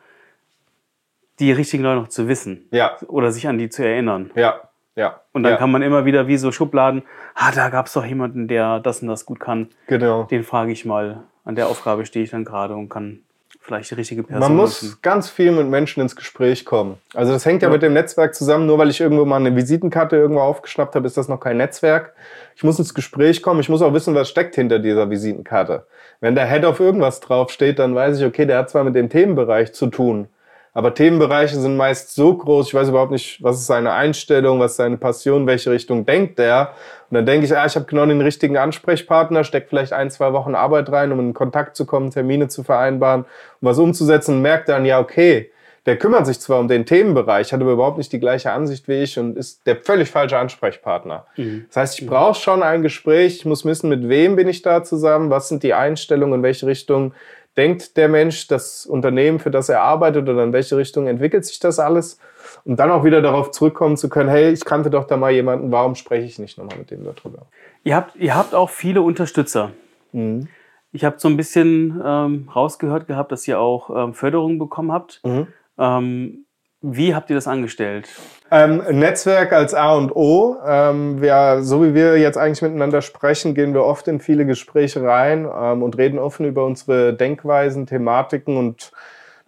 B: die richtigen Leute noch zu wissen. Ja. Oder sich an die zu erinnern.
A: Ja. Ja.
B: Und dann
A: ja.
B: kann man immer wieder wie so Schubladen, ah, da gab es doch jemanden, der das und das gut kann.
A: Genau.
B: Den frage ich mal. An der Aufgabe stehe ich dann gerade und kann vielleicht die richtige Person.
A: Man muss nutzen. ganz viel mit Menschen ins Gespräch kommen. Also das hängt ja, ja, mit dem Netzwerk zusammen. Nur weil ich irgendwo mal eine Visitenkarte irgendwo aufgeschnappt habe, ist das noch kein Netzwerk. Ich muss ins Gespräch kommen. Ich muss auch wissen, was steckt hinter dieser Visitenkarte. Wenn der Head auf irgendwas draufsteht, dann weiß ich, okay, der hat zwar mit dem Themenbereich zu tun, Aber Themenbereiche sind meist so groß, ich weiß überhaupt nicht, was ist seine Einstellung, was ist seine Passion, welche Richtung denkt der. Und dann denke ich, ah, ich habe genau den richtigen Ansprechpartner, steckt vielleicht ein, zwei Wochen Arbeit rein, um in Kontakt zu kommen, Termine zu vereinbaren, um was umzusetzen und merkt dann, ja, okay, der kümmert sich zwar um den Themenbereich, hat aber überhaupt nicht die gleiche Ansicht wie ich und ist der völlig falsche Ansprechpartner. Mhm. Das heißt, ich brauche schon ein Gespräch, ich muss wissen, mit wem bin ich da zusammen, was sind die Einstellungen, in welche Richtung denkt der Mensch, das Unternehmen, für das er arbeitet oder in welche Richtung entwickelt sich das alles? Und dann auch wieder darauf zurückkommen zu können, hey, ich kannte doch da mal jemanden, warum spreche ich nicht nochmal mit dem darüber?
B: Ihr habt, ihr habt auch viele Unterstützer. Mhm. Ich habe so ein bisschen ähm, rausgehört gehabt, dass ihr auch ähm, Förderungen bekommen habt. Mhm. Ähm, wie habt ihr das angestellt?
A: Ähm, Netzwerk als A und O. Ähm, wir, so wie wir jetzt eigentlich miteinander sprechen, gehen wir oft in viele Gespräche rein ähm, und reden offen über unsere Denkweisen, Thematiken und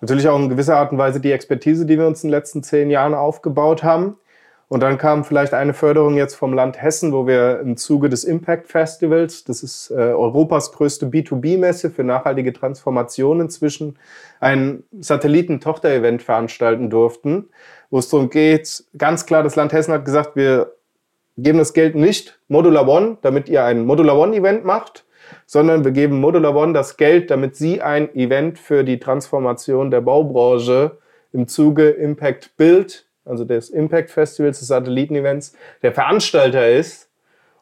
A: natürlich auch in gewisser Art und Weise die Expertise, die wir uns in den letzten zehn Jahren aufgebaut haben. Und dann kam vielleicht eine Förderung jetzt vom Land Hessen, wo wir im Zuge des Impact Festivals, das ist äh, Europas größte B2B-Messe für nachhaltige Transformation inzwischen, ein Satellitentochter-Event veranstalten durften, wo es darum geht, ganz klar, das Land Hessen hat gesagt, wir geben das Geld nicht Modular One, damit ihr ein Modular One-Event macht, sondern wir geben Modular One das Geld, damit sie ein Event für die Transformation der Baubranche im Zuge Impact Build also des Impact Festivals, des Satellitenevents, der Veranstalter ist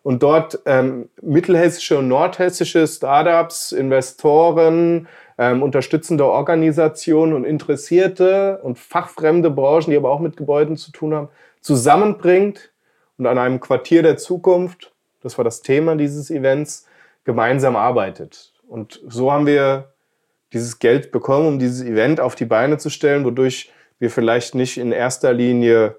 A: und dort ähm, mittelhessische und nordhessische Startups, Investoren, ähm, unterstützende Organisationen und interessierte und fachfremde Branchen, die aber auch mit Gebäuden zu tun haben, zusammenbringt und an einem Quartier der Zukunft, das war das Thema dieses Events, gemeinsam arbeitet. Und so haben wir dieses Geld bekommen, um dieses Event auf die Beine zu stellen, wodurch wir vielleicht nicht in erster Linie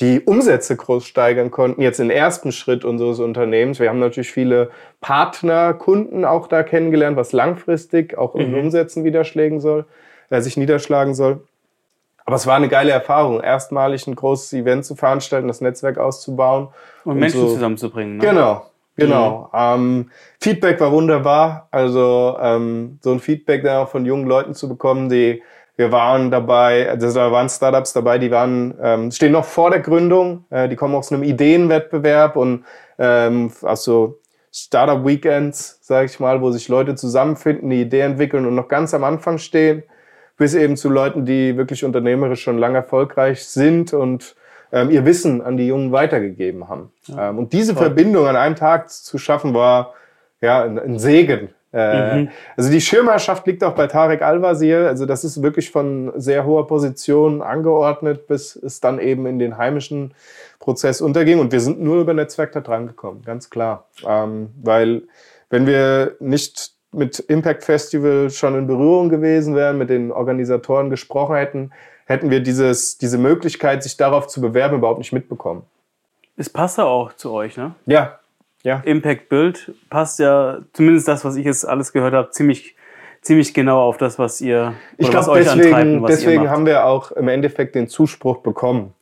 A: die Umsätze groß steigern konnten, jetzt im ersten Schritt unseres Unternehmens. Wir haben natürlich viele Partnerkunden auch da kennengelernt, was langfristig auch in mhm. Umsätzen widerschlagen soll, äh, sich niederschlagen soll. Aber es war eine geile Erfahrung, erstmalig ein großes Event zu veranstalten, das Netzwerk auszubauen.
B: Und, und Menschen so. zusammenzubringen.
A: Ne? Genau, Genau. Mhm. Ähm, Feedback war wunderbar. Also ähm, so ein Feedback dann auch von jungen Leuten zu bekommen, die wir waren dabei, also da waren Startups dabei, die waren, ähm, stehen noch vor der Gründung, äh, die kommen aus einem Ideenwettbewerb und ähm, also Startup Weekends, sage ich mal, wo sich Leute zusammenfinden, die Idee entwickeln und noch ganz am Anfang stehen, bis eben zu Leuten, die wirklich unternehmerisch schon lange erfolgreich sind und ähm, ihr Wissen an die Jungen weitergegeben haben. Ja, ähm, und diese toll. Verbindung an einem Tag zu schaffen, war ja ein, ein Segen äh, mhm. Also die Schirmherrschaft liegt auch bei Tarek Al-Wazir. Also das ist wirklich von sehr hoher Position angeordnet, bis es dann eben in den heimischen Prozess unterging. Und wir sind nur über Netzwerk da dran gekommen, ganz klar. Ähm, weil wenn wir nicht mit Impact Festival schon in Berührung gewesen wären, mit den Organisatoren gesprochen hätten, hätten wir dieses, diese Möglichkeit, sich darauf zu bewerben, überhaupt nicht mitbekommen.
B: Es passt auch zu euch, ne?
A: Ja,
B: ja. Impact Build passt ja, zumindest das, was ich jetzt alles gehört habe, ziemlich, ziemlich genau auf das, was ihr
A: ich glaube, deswegen, deswegen haben wir auch im Endeffekt den Zuspruch bekommen.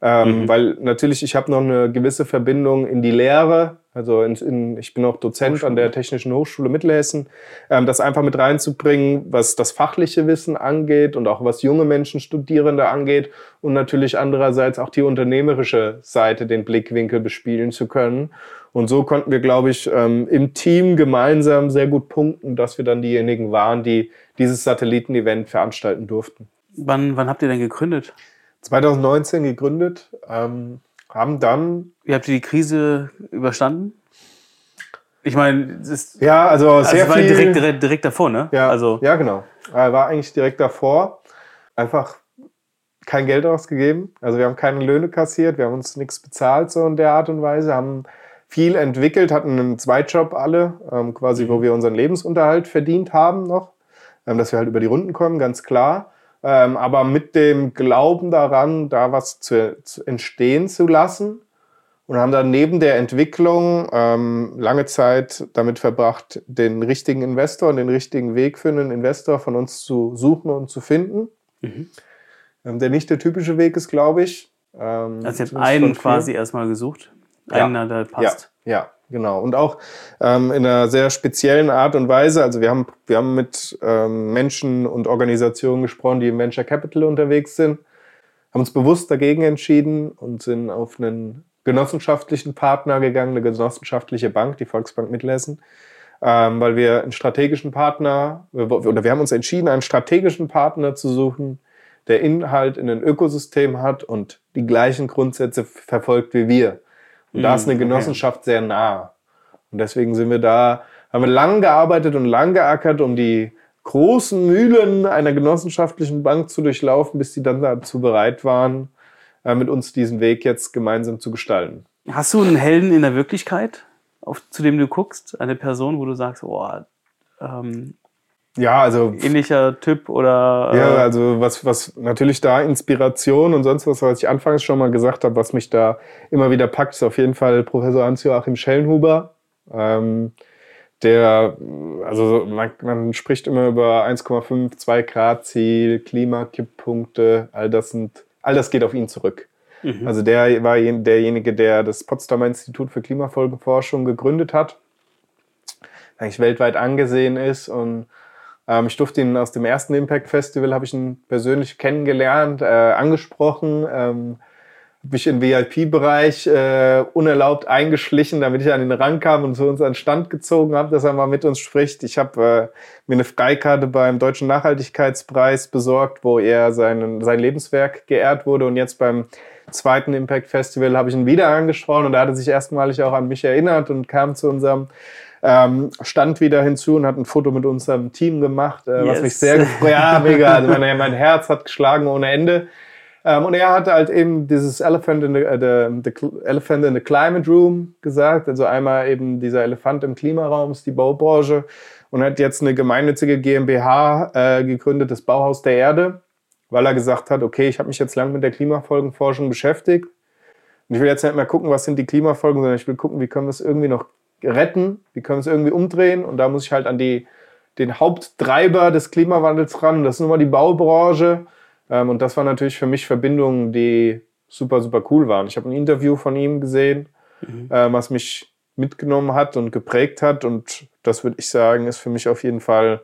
A: Ähm, mhm. Weil natürlich, ich habe noch eine gewisse Verbindung in die Lehre. Also in, in, ich bin auch Dozent an der Technischen Hochschule Mittelhessen. Ähm, das einfach mit reinzubringen, was das fachliche Wissen angeht und auch was junge Menschen, Studierende angeht. Und natürlich andererseits auch die unternehmerische Seite, den Blickwinkel bespielen zu können. Und so konnten wir, glaube ich, ähm, im Team gemeinsam sehr gut punkten, dass wir dann diejenigen waren, die dieses Satellitenevent veranstalten durften.
B: Wann, wann habt ihr denn gegründet?
A: 2019 gegründet, ähm, haben dann.
B: Wie habt ihr die Krise überstanden? Ich meine, es ist.
A: Ja, also, also sehr
B: es war viel. Direkt, direkt, direkt davor, ne?
A: Ja, also. ja genau. War eigentlich direkt davor. Einfach kein Geld ausgegeben. Also wir haben keine Löhne kassiert, wir haben uns nichts bezahlt so in der Art und Weise, haben viel entwickelt, hatten einen Zweitjob alle, ähm, quasi, mhm. wo wir unseren Lebensunterhalt verdient haben noch, ähm, dass wir halt über die Runden kommen, ganz klar. Ähm, aber mit dem Glauben daran, da was zu, zu, entstehen zu lassen. Und haben dann neben der Entwicklung ähm, lange Zeit damit verbracht, den richtigen Investor und den richtigen Weg für einen Investor von uns zu suchen und zu finden. Mhm. Ähm, der nicht der typische Weg ist, glaube ich.
B: Ähm, also ihr habt einen quasi erstmal gesucht? einer, der passt.
A: Ja, ja. Genau. Und auch ähm, in einer sehr speziellen Art und Weise. Also wir haben, wir haben mit ähm, Menschen und Organisationen gesprochen, die im Venture Capital unterwegs sind, haben uns bewusst dagegen entschieden und sind auf einen genossenschaftlichen Partner gegangen, eine genossenschaftliche Bank, die Volksbank Mittelhessen, ähm, weil wir einen strategischen Partner, oder wir haben uns entschieden, einen strategischen Partner zu suchen, der Inhalt in ein Ökosystem hat und die gleichen Grundsätze verfolgt wie wir. Und da ist eine mhm, Genossenschaft sehr nah. Und deswegen sind wir da, haben wir lang gearbeitet und lang geackert, um die großen Mühlen einer genossenschaftlichen Bank zu durchlaufen, bis sie dann dazu bereit waren, äh, mit uns diesen Weg jetzt gemeinsam zu gestalten.
B: Hast du einen Helden in der Wirklichkeit, auf, zu dem du guckst? Eine Person, wo du sagst, oh, ähm,
A: ja, also.
B: Ähnlicher Typ oder.
A: Äh ja, also was, was natürlich da Inspiration und sonst was, was ich anfangs schon mal gesagt habe, was mich da immer wieder packt, ist auf jeden Fall Professor Hans-Joachim Schellenhuber. Ähm, der, also man, man, spricht immer über 1,5, 2 Grad Ziel, Klimakipppunkte, all das sind, all das geht auf ihn zurück. Mhm. Also der war derjenige, der das Potsdamer Institut für Klimafolgenforschung gegründet hat, eigentlich weltweit angesehen ist und ich durfte ihn aus dem ersten Impact Festival, habe ich ihn persönlich kennengelernt, äh, angesprochen, ähm, habe mich im VIP-Bereich äh, unerlaubt eingeschlichen, damit ich an ihn rankam und zu uns an den Stand gezogen habe, dass er mal mit uns spricht. Ich habe äh, mir eine Freikarte beim Deutschen Nachhaltigkeitspreis besorgt, wo er seinen, sein Lebenswerk geehrt wurde und jetzt beim zweiten Impact Festival habe ich ihn wieder angesprochen und da hat er sich erstmalig auch an mich erinnert und kam zu unserem ähm, stand wieder hinzu und hat ein Foto mit unserem Team gemacht, äh, yes. was mich sehr gefreut Ja, mega. [LAUGHS] Also mein, mein Herz hat geschlagen ohne Ende. Ähm, und er hatte halt eben dieses Elephant in the, uh, the, the, Elephant in the Climate Room gesagt. Also einmal eben dieser Elefant im Klimaraum ist die Baubranche und hat jetzt eine gemeinnützige GmbH äh, gegründet, das Bauhaus der Erde, weil er gesagt hat, okay, ich habe mich jetzt lang mit der Klimafolgenforschung beschäftigt und ich will jetzt nicht mehr gucken, was sind die Klimafolgen, sondern ich will gucken, wie können wir es irgendwie noch retten, wie können wir es irgendwie umdrehen und da muss ich halt an die, den Haupttreiber des Klimawandels ran, das ist nun mal die Baubranche ähm, und das war natürlich für mich Verbindungen, die super, super cool waren. Ich habe ein Interview von ihm gesehen, mhm. äh, was mich mitgenommen hat und geprägt hat und das würde ich sagen, ist für mich auf jeden Fall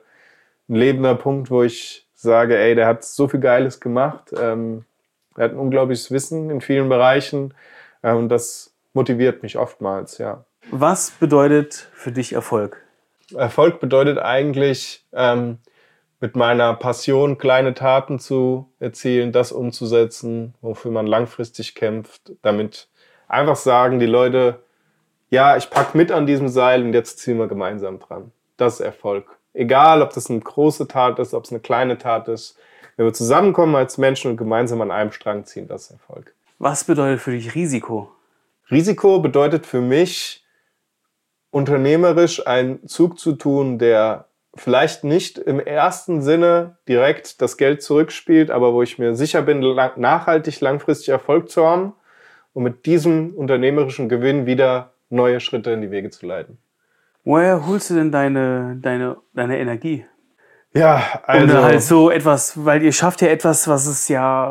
A: ein lebender Punkt, wo ich sage, ey, der hat so viel Geiles gemacht, ähm, er hat ein unglaubliches Wissen in vielen Bereichen äh, und das motiviert mich oftmals, ja.
B: Was bedeutet für dich Erfolg?
A: Erfolg bedeutet eigentlich, ähm, mit meiner Passion kleine Taten zu erzielen, das umzusetzen, wofür man langfristig kämpft, damit einfach sagen die Leute, ja, ich packe mit an diesem Seil und jetzt ziehen wir gemeinsam dran. Das ist Erfolg. Egal, ob das eine große Tat ist, ob es eine kleine Tat ist. Wenn wir zusammenkommen als Menschen und gemeinsam an einem Strang ziehen, das ist Erfolg.
B: Was bedeutet für dich Risiko?
A: Risiko bedeutet für mich, unternehmerisch einen Zug zu tun, der vielleicht nicht im ersten Sinne direkt das Geld zurückspielt, aber wo ich mir sicher bin, nachhaltig, langfristig Erfolg zu haben und mit diesem unternehmerischen Gewinn wieder neue Schritte in die Wege zu leiten.
B: Woher holst du denn deine, deine, deine Energie?
A: Ja, also.
B: Und halt so etwas, weil ihr schafft ja etwas, was es ja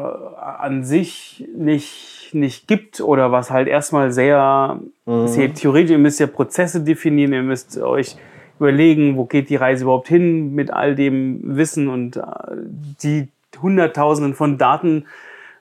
B: an sich nicht nicht gibt oder was halt erstmal sehr, mhm. sehr theoretisch, ihr müsst ja Prozesse definieren, ihr müsst euch überlegen, wo geht die Reise überhaupt hin mit all dem Wissen und äh, die Hunderttausenden von Daten,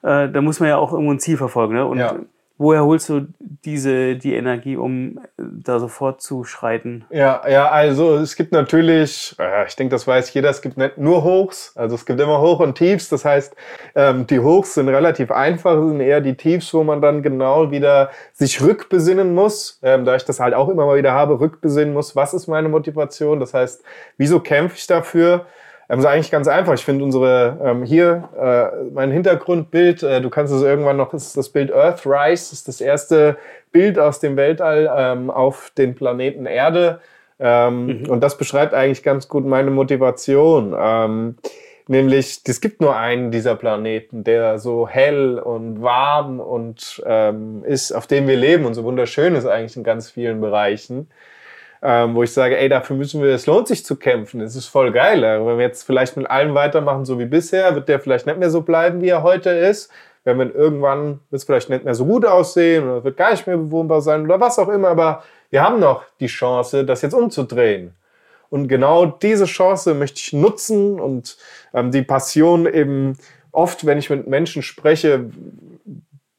B: äh, da muss man ja auch irgendwo ein Ziel verfolgen. Ne? Und ja woher holst du diese, die Energie, um da sofort zu schreiten?
A: Ja, ja, also es gibt natürlich, äh, ich denke, das weiß jeder, es gibt nicht nur Hochs, also es gibt immer Hoch und Tiefs. Das heißt, ähm, die Hochs sind relativ einfach, sind eher die Tiefs, wo man dann genau wieder sich rückbesinnen muss, ähm, da ich das halt auch immer mal wieder habe, rückbesinnen muss, was ist meine Motivation? Das heißt, wieso kämpfe ich dafür? Ähm, ist eigentlich ganz einfach. Ich finde unsere, ähm, hier, äh, mein Hintergrundbild, äh, du kannst es irgendwann noch, ist das Bild Earthrise, das ist das erste Bild aus dem Weltall ähm, auf den Planeten Erde. Ähm, mhm. Und das beschreibt eigentlich ganz gut meine Motivation. Ähm, nämlich, es gibt nur einen dieser Planeten, der so hell und warm und ähm, ist, auf dem wir leben und so wunderschön ist eigentlich in ganz vielen Bereichen ähm, wo ich sage, ey, dafür müssen wir, es lohnt sich zu kämpfen, es ist voll geil. Wenn wir jetzt vielleicht mit allem weitermachen, so wie bisher, wird der vielleicht nicht mehr so bleiben, wie er heute ist. Wenn wir irgendwann wird es vielleicht nicht mehr so gut aussehen oder wird gar nicht mehr bewohnbar sein oder was auch immer, aber wir haben noch die Chance, das jetzt umzudrehen. Und genau diese Chance möchte ich nutzen und ähm, die Passion eben oft, wenn ich mit Menschen spreche,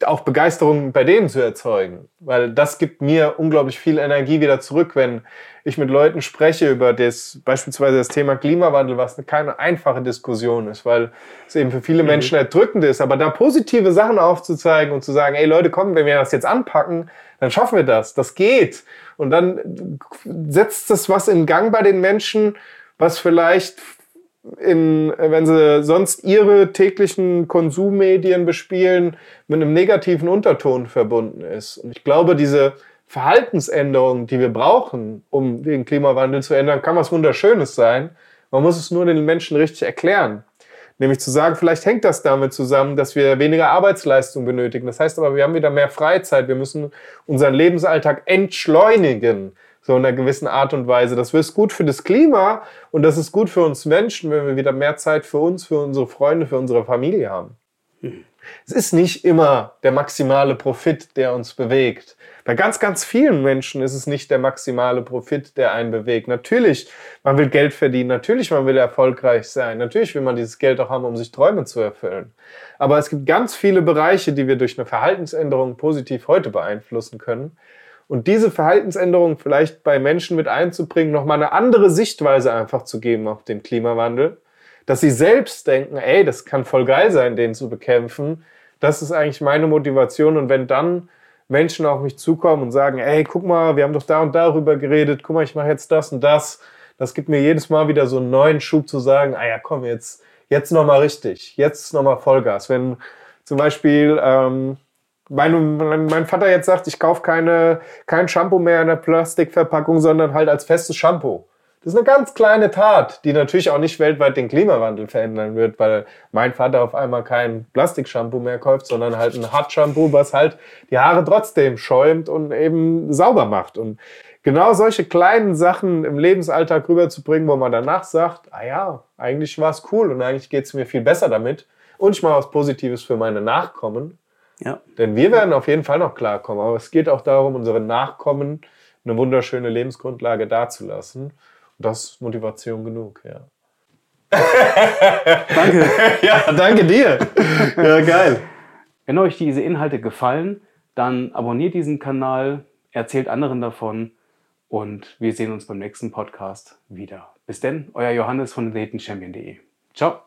A: auch Begeisterung bei denen zu erzeugen. Weil das gibt mir unglaublich viel Energie wieder zurück, wenn ich mit Leuten spreche über das, beispielsweise das Thema Klimawandel, was keine einfache Diskussion ist, weil es eben für viele mhm. Menschen erdrückend ist. Aber da positive Sachen aufzuzeigen und zu sagen, ey Leute, komm, wenn wir das jetzt anpacken, dann schaffen wir das. Das geht. Und dann setzt das was in Gang bei den Menschen, was vielleicht in, wenn sie sonst ihre täglichen Konsummedien bespielen, mit einem negativen Unterton verbunden ist. Und ich glaube, diese Verhaltensänderung, die wir brauchen, um den Klimawandel zu ändern, kann was Wunderschönes sein. Man muss es nur den Menschen richtig erklären. Nämlich zu sagen, vielleicht hängt das damit zusammen, dass wir weniger Arbeitsleistung benötigen. Das heißt aber, wir haben wieder mehr Freizeit. Wir müssen unseren Lebensalltag entschleunigen so in einer gewissen Art und Weise. Das ist gut für das Klima und das ist gut für uns Menschen, wenn wir wieder mehr Zeit für uns, für unsere Freunde, für unsere Familie haben. Hm. Es ist nicht immer der maximale Profit, der uns bewegt. Bei ganz, ganz vielen Menschen ist es nicht der maximale Profit, der einen bewegt. Natürlich, man will Geld verdienen, natürlich, man will erfolgreich sein, natürlich will man dieses Geld auch haben, um sich Träume zu erfüllen. Aber es gibt ganz viele Bereiche, die wir durch eine Verhaltensänderung positiv heute beeinflussen können. Und diese Verhaltensänderung vielleicht bei Menschen mit einzubringen, nochmal eine andere Sichtweise einfach zu geben auf den Klimawandel, dass sie selbst denken, ey, das kann voll geil sein, den zu bekämpfen. Das ist eigentlich meine Motivation. Und wenn dann Menschen auf mich zukommen und sagen, ey, guck mal, wir haben doch da und darüber geredet, guck mal, ich mache jetzt das und das, das gibt mir jedes Mal wieder so einen neuen Schub zu sagen, ah ja, komm, jetzt, jetzt nochmal richtig, jetzt nochmal Vollgas. Wenn zum Beispiel ähm, mein, mein Vater jetzt sagt, ich kaufe keine, kein Shampoo mehr in der Plastikverpackung, sondern halt als festes Shampoo. Das ist eine ganz kleine Tat, die natürlich auch nicht weltweit den Klimawandel verändern wird, weil mein Vater auf einmal kein Plastikshampoo mehr kauft, sondern halt ein Hartshampoo, was halt die Haare trotzdem schäumt und eben sauber macht. Und genau solche kleinen Sachen im Lebensalltag rüberzubringen, wo man danach sagt, ah ja, eigentlich war es cool und eigentlich geht es mir viel besser damit und ich mache was Positives für meine Nachkommen, ja. Denn wir werden auf jeden Fall noch klarkommen. Aber es geht auch darum, unseren Nachkommen eine wunderschöne Lebensgrundlage dazulassen. Und das ist Motivation genug, ja. [LAUGHS]
B: danke. [LAUGHS]
A: Ja, danke dir. Ja, geil.
B: Wenn euch diese Inhalte gefallen, dann abonniert diesen Kanal, erzählt anderen davon und wir sehen uns beim nächsten Podcast wieder. Bis denn, euer Johannes von datingchampion.de. Ciao.